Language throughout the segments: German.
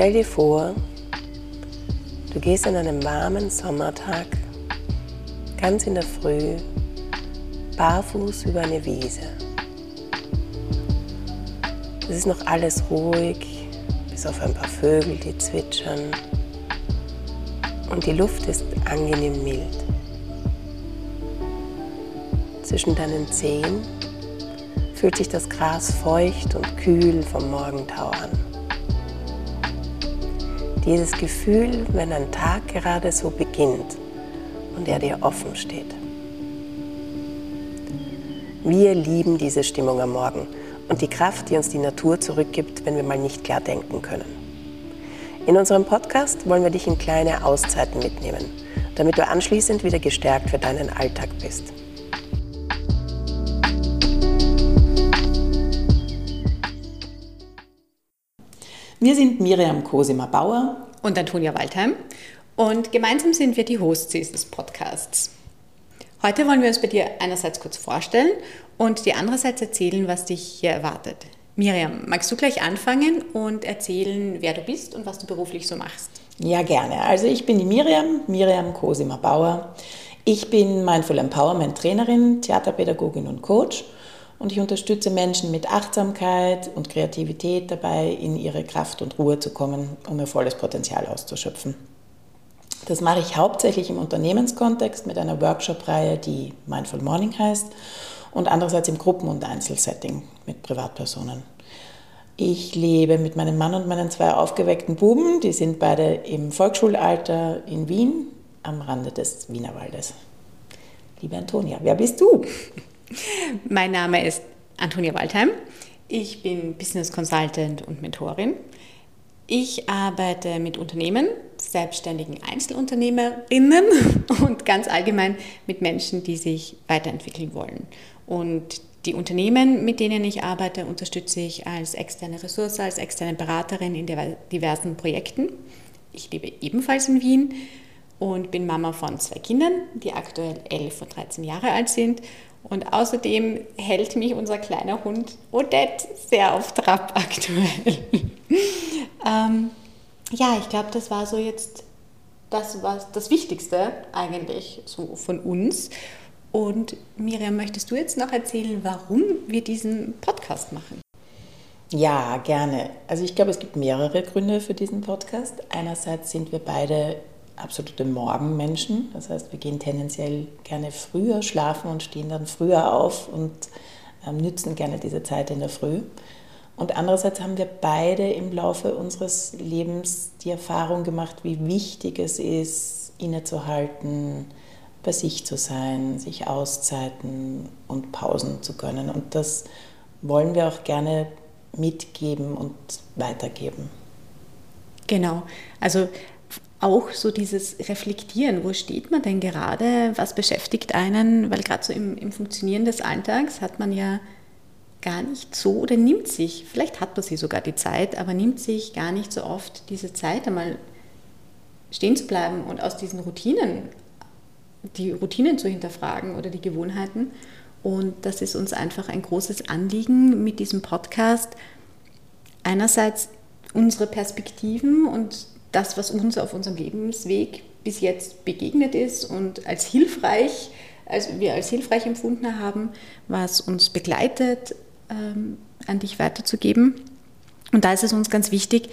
Stell dir vor, du gehst an einem warmen Sommertag ganz in der Früh barfuß über eine Wiese. Es ist noch alles ruhig, bis auf ein paar Vögel, die zwitschern. Und die Luft ist angenehm mild. Zwischen deinen Zehen fühlt sich das Gras feucht und kühl vom Morgentau an. Dieses Gefühl, wenn ein Tag gerade so beginnt und er dir offen steht. Wir lieben diese Stimmung am Morgen und die Kraft, die uns die Natur zurückgibt, wenn wir mal nicht klar denken können. In unserem Podcast wollen wir dich in kleine Auszeiten mitnehmen, damit du anschließend wieder gestärkt für deinen Alltag bist. Wir sind Miriam Cosima-Bauer und Antonia Waldheim und gemeinsam sind wir die Hosts dieses Podcasts. Heute wollen wir uns bei dir einerseits kurz vorstellen und dir andererseits erzählen, was dich hier erwartet. Miriam, magst du gleich anfangen und erzählen, wer du bist und was du beruflich so machst? Ja, gerne. Also ich bin die Miriam, Miriam Cosima-Bauer. Ich bin Mindful Empowerment Trainerin, Theaterpädagogin und Coach und ich unterstütze Menschen mit Achtsamkeit und Kreativität dabei, in ihre Kraft und Ruhe zu kommen, um ihr volles Potenzial auszuschöpfen. Das mache ich hauptsächlich im Unternehmenskontext mit einer Workshop-Reihe, die Mindful Morning heißt, und andererseits im Gruppen- und Einzelsetting mit Privatpersonen. Ich lebe mit meinem Mann und meinen zwei aufgeweckten Buben, die sind beide im Volksschulalter in Wien am Rande des Wienerwaldes. Liebe Antonia, wer bist du? Mein Name ist Antonia Waldheim. Ich bin Business Consultant und Mentorin. Ich arbeite mit Unternehmen, selbstständigen Einzelunternehmerinnen und ganz allgemein mit Menschen, die sich weiterentwickeln wollen. Und die Unternehmen, mit denen ich arbeite, unterstütze ich als externe Ressource, als externe Beraterin in diversen Projekten. Ich lebe ebenfalls in Wien und bin Mama von zwei Kindern, die aktuell 11 und 13 Jahre alt sind und außerdem hält mich unser kleiner Hund Odette sehr auf Trab aktuell. ähm, ja, ich glaube, das war so jetzt das, was das Wichtigste eigentlich so von uns. Und Miriam, möchtest du jetzt noch erzählen, warum wir diesen Podcast machen? Ja, gerne. Also ich glaube, es gibt mehrere Gründe für diesen Podcast. Einerseits sind wir beide absolute Morgenmenschen. Das heißt, wir gehen tendenziell gerne früher schlafen und stehen dann früher auf und ähm, nützen gerne diese Zeit in der Früh. Und andererseits haben wir beide im Laufe unseres Lebens die Erfahrung gemacht, wie wichtig es ist, innezuhalten, bei sich zu sein, sich Auszeiten und Pausen zu gönnen. Und das wollen wir auch gerne mitgeben und weitergeben. Genau. Also auch so dieses Reflektieren, wo steht man denn gerade, was beschäftigt einen, weil gerade so im, im Funktionieren des Alltags hat man ja gar nicht so oder nimmt sich, vielleicht hat man sie sogar die Zeit, aber nimmt sich gar nicht so oft diese Zeit, einmal stehen zu bleiben und aus diesen Routinen, die Routinen zu hinterfragen oder die Gewohnheiten. Und das ist uns einfach ein großes Anliegen mit diesem Podcast. Einerseits unsere Perspektiven und das, was uns auf unserem Lebensweg bis jetzt begegnet ist und als hilfreich, als wir als hilfreich empfunden haben, was uns begleitet, ähm, an dich weiterzugeben. Und da ist es uns ganz wichtig,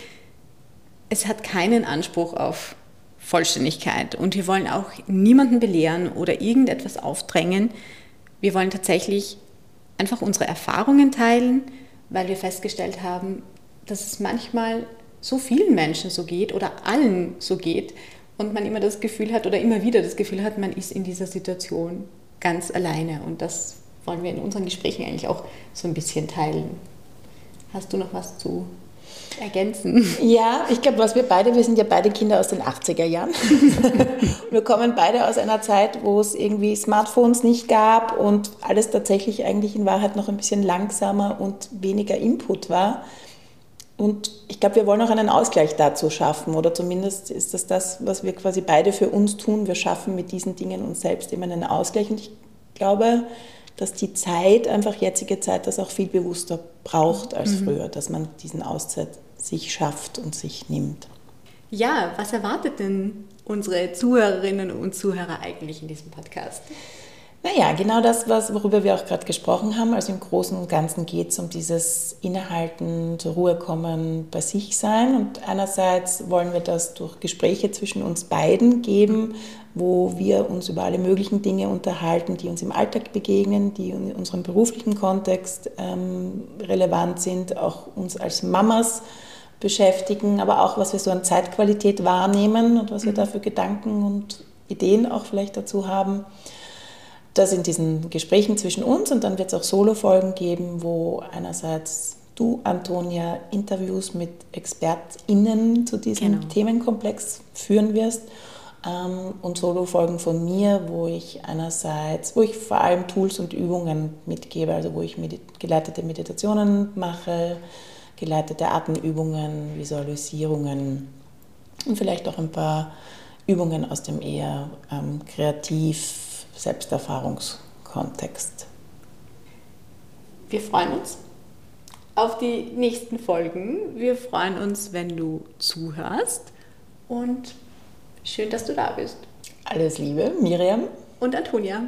es hat keinen Anspruch auf Vollständigkeit und wir wollen auch niemanden belehren oder irgendetwas aufdrängen. Wir wollen tatsächlich einfach unsere Erfahrungen teilen, weil wir festgestellt haben, dass es manchmal so vielen Menschen so geht oder allen so geht und man immer das Gefühl hat oder immer wieder das Gefühl hat, man ist in dieser Situation ganz alleine. Und das wollen wir in unseren Gesprächen eigentlich auch so ein bisschen teilen. Hast du noch was zu ergänzen? Ja, ich glaube, was wir beide, wir sind ja beide Kinder aus den 80er Jahren. wir kommen beide aus einer Zeit, wo es irgendwie Smartphones nicht gab und alles tatsächlich eigentlich in Wahrheit noch ein bisschen langsamer und weniger Input war. Und ich glaube, wir wollen auch einen Ausgleich dazu schaffen oder zumindest ist das das, was wir quasi beide für uns tun. Wir schaffen mit diesen Dingen uns selbst immer einen Ausgleich und ich glaube, dass die Zeit, einfach jetzige Zeit, das auch viel bewusster braucht als mhm. früher, dass man diesen Auszeit sich schafft und sich nimmt. Ja, was erwartet denn unsere Zuhörerinnen und Zuhörer eigentlich in diesem Podcast? Naja, genau das, was, worüber wir auch gerade gesprochen haben. Also im Großen und Ganzen geht es um dieses Innehalten, zur Ruhe kommen, bei sich sein. Und einerseits wollen wir das durch Gespräche zwischen uns beiden geben, wo wir uns über alle möglichen Dinge unterhalten, die uns im Alltag begegnen, die in unserem beruflichen Kontext ähm, relevant sind, auch uns als Mamas beschäftigen, aber auch was wir so an Zeitqualität wahrnehmen und was wir mhm. da für Gedanken und Ideen auch vielleicht dazu haben das in diesen Gesprächen zwischen uns und dann wird es auch Solo-Folgen geben, wo einerseits du, Antonia, Interviews mit ExpertInnen zu diesem genau. Themenkomplex führen wirst ähm, und Solo-Folgen von mir, wo ich einerseits, wo ich vor allem Tools und Übungen mitgebe, also wo ich medit geleitete Meditationen mache, geleitete Atemübungen, Visualisierungen und vielleicht auch ein paar Übungen aus dem eher ähm, kreativ Selbsterfahrungskontext. Wir freuen uns auf die nächsten Folgen. Wir freuen uns, wenn du zuhörst und schön, dass du da bist. Alles Liebe, Miriam und Antonia.